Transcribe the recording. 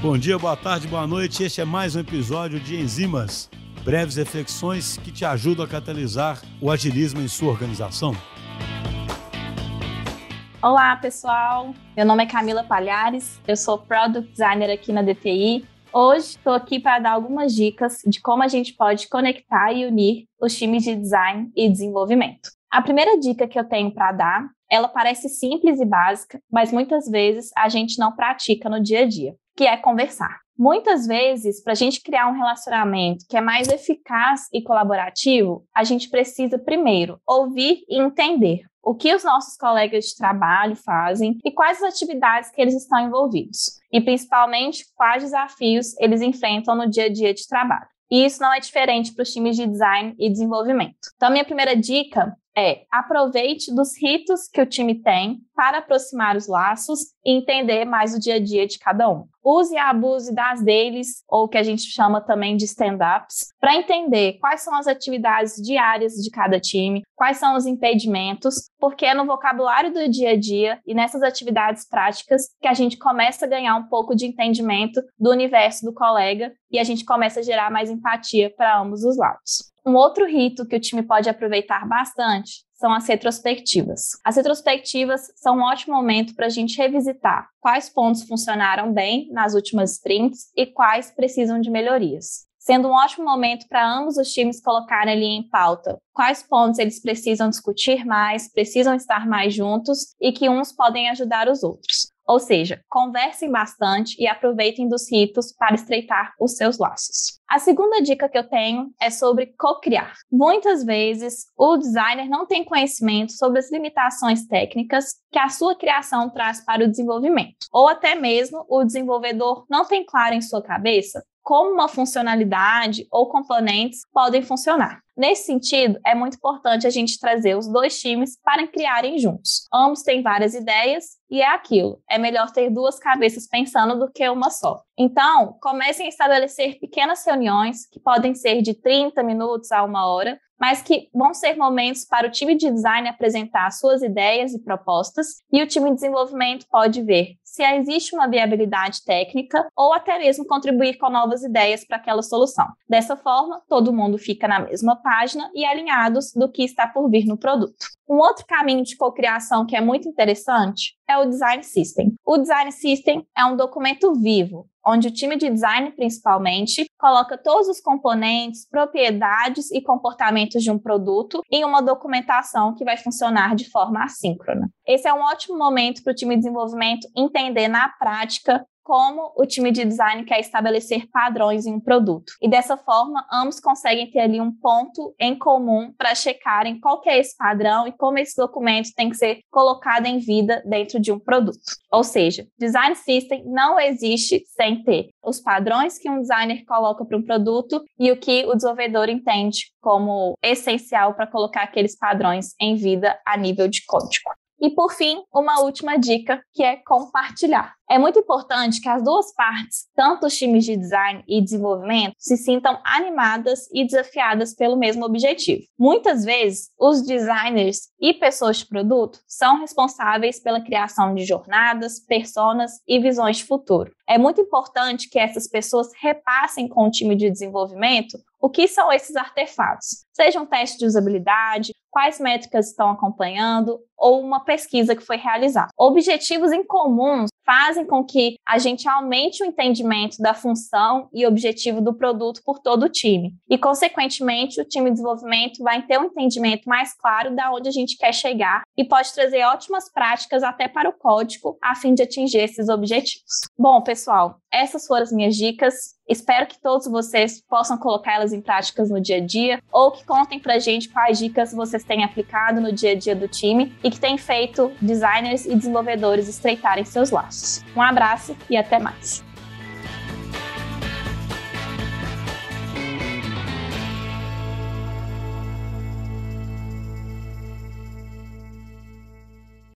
Bom dia, boa tarde, boa noite. Este é mais um episódio de Enzimas, breves reflexões que te ajudam a catalisar o agilismo em sua organização. Olá, pessoal. Meu nome é Camila Palhares, eu sou Product Designer aqui na DTI. Hoje estou aqui para dar algumas dicas de como a gente pode conectar e unir os times de design e desenvolvimento. A primeira dica que eu tenho para dar, ela parece simples e básica, mas muitas vezes a gente não pratica no dia a dia que é conversar. Muitas vezes, para a gente criar um relacionamento que é mais eficaz e colaborativo, a gente precisa primeiro ouvir e entender o que os nossos colegas de trabalho fazem e quais as atividades que eles estão envolvidos, e principalmente quais desafios eles enfrentam no dia a dia de trabalho. E isso não é diferente para os times de design e desenvolvimento. Então, minha primeira dica é aproveite dos ritos que o time tem para aproximar os laços e entender mais o dia a dia de cada um. Use e abuse das deles, ou que a gente chama também de stand-ups, para entender quais são as atividades diárias de cada time, quais são os impedimentos, porque é no vocabulário do dia a dia e nessas atividades práticas que a gente começa a ganhar um pouco de entendimento do universo do colega e a gente começa a gerar mais empatia para ambos os lados. Um outro rito que o time pode aproveitar bastante são as retrospectivas. As retrospectivas são um ótimo momento para a gente revisitar quais pontos funcionaram bem nas últimas sprints e quais precisam de melhorias. Sendo um ótimo momento para ambos os times colocarem ali em pauta quais pontos eles precisam discutir mais, precisam estar mais juntos e que uns podem ajudar os outros. Ou seja, conversem bastante e aproveitem dos ritos para estreitar os seus laços. A segunda dica que eu tenho é sobre co-criar. Muitas vezes, o designer não tem conhecimento sobre as limitações técnicas que a sua criação traz para o desenvolvimento, ou até mesmo o desenvolvedor não tem claro em sua cabeça como uma funcionalidade ou componentes podem funcionar. Nesse sentido, é muito importante a gente trazer os dois times para criarem juntos. Ambos têm várias ideias e é aquilo. É melhor ter duas cabeças pensando do que uma só. Então, comecem a estabelecer pequenas reuniões que podem ser de 30 minutos a uma hora, mas que vão ser momentos para o time de design apresentar suas ideias e propostas, e o time de desenvolvimento pode ver se existe uma viabilidade técnica ou até mesmo contribuir com novas ideias para aquela solução. Dessa forma, todo mundo fica na mesma e alinhados do que está por vir no produto. Um outro caminho de cocriação que é muito interessante é o Design System. O Design System é um documento vivo, onde o time de design, principalmente, coloca todos os componentes, propriedades e comportamentos de um produto em uma documentação que vai funcionar de forma assíncrona. Esse é um ótimo momento para o time de desenvolvimento entender na prática como o time de design quer estabelecer padrões em um produto. E dessa forma, ambos conseguem ter ali um ponto em comum para checarem qual é esse padrão e como esse documento tem que ser colocado em vida dentro de um produto. Ou seja, design system não existe sem ter os padrões que um designer coloca para um produto e o que o desenvolvedor entende como essencial para colocar aqueles padrões em vida a nível de código. E por fim, uma última dica que é compartilhar. É muito importante que as duas partes, tanto os times de design e desenvolvimento, se sintam animadas e desafiadas pelo mesmo objetivo. Muitas vezes, os designers e pessoas de produto são responsáveis pela criação de jornadas, personas e visões de futuro. É muito importante que essas pessoas repassem com o time de desenvolvimento o que são esses artefatos? Seja um teste de usabilidade, quais métricas estão acompanhando ou uma pesquisa que foi realizada. Objetivos em comuns fazem com que a gente aumente o entendimento da função e objetivo do produto por todo o time. E, consequentemente, o time de desenvolvimento vai ter um entendimento mais claro da onde a gente quer chegar e pode trazer ótimas práticas até para o código a fim de atingir esses objetivos. Bom, pessoal, essas foram as minhas dicas. Espero que todos vocês possam colocar elas em práticas no dia a dia ou que contem pra gente quais dicas vocês têm aplicado no dia a dia do time e que têm feito designers e desenvolvedores estreitarem seus laços. Um abraço e até mais.